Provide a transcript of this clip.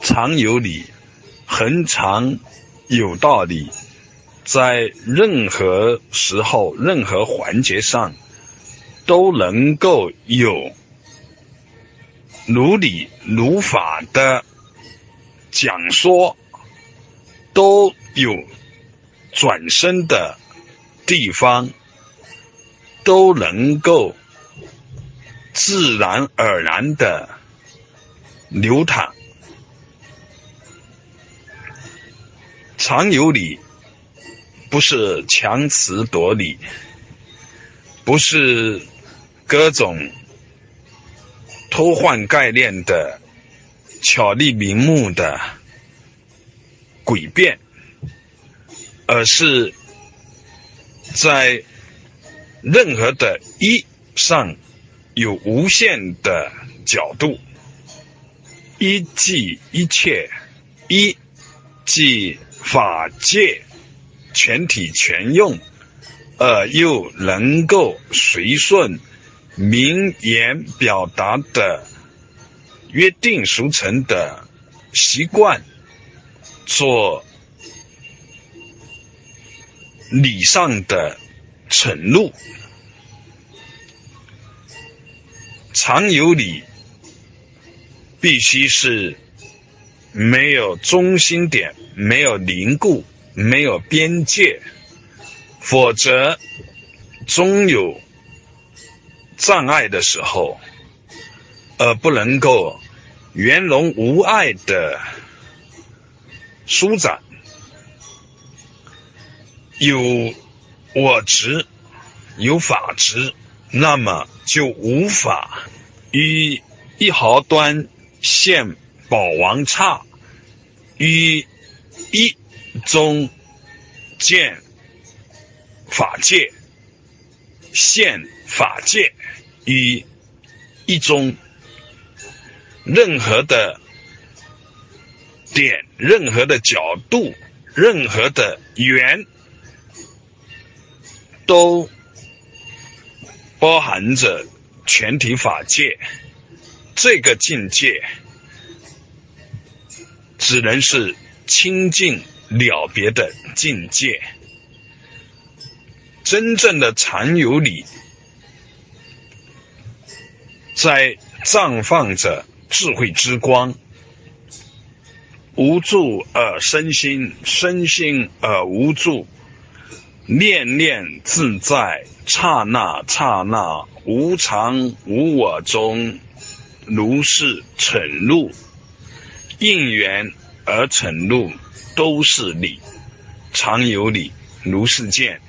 常有理，恒常有道理，在任何时候、任何环节上都能够有如理如法的讲说，都有转身的地方，都能够自然而然的流淌。常有理，不是强词夺理，不是各种偷换概念的巧立名目的诡辩，而是在任何的一上有无限的角度，一即一切，一即。法界全体全用，而又能够随顺名言表达的约定俗成的习惯，做礼上的承诺，常有理，必须是。没有中心点，没有凝固，没有边界，否则终有障碍的时候，而不能够圆融无碍的舒展。有我执，有法执，那么就无法与一毫端现宝王刹。于一中见法界现法界于一中，任何的点、任何的角度、任何的圆，都包含着全体法界这个境界。只能是清净了别的境界，真正的常有理，在绽放着智慧之光，无助而身心，身心而无助，念念自在，刹那刹那无常无我中，如是沉入。应缘而成路，都是理，常有理，如是见。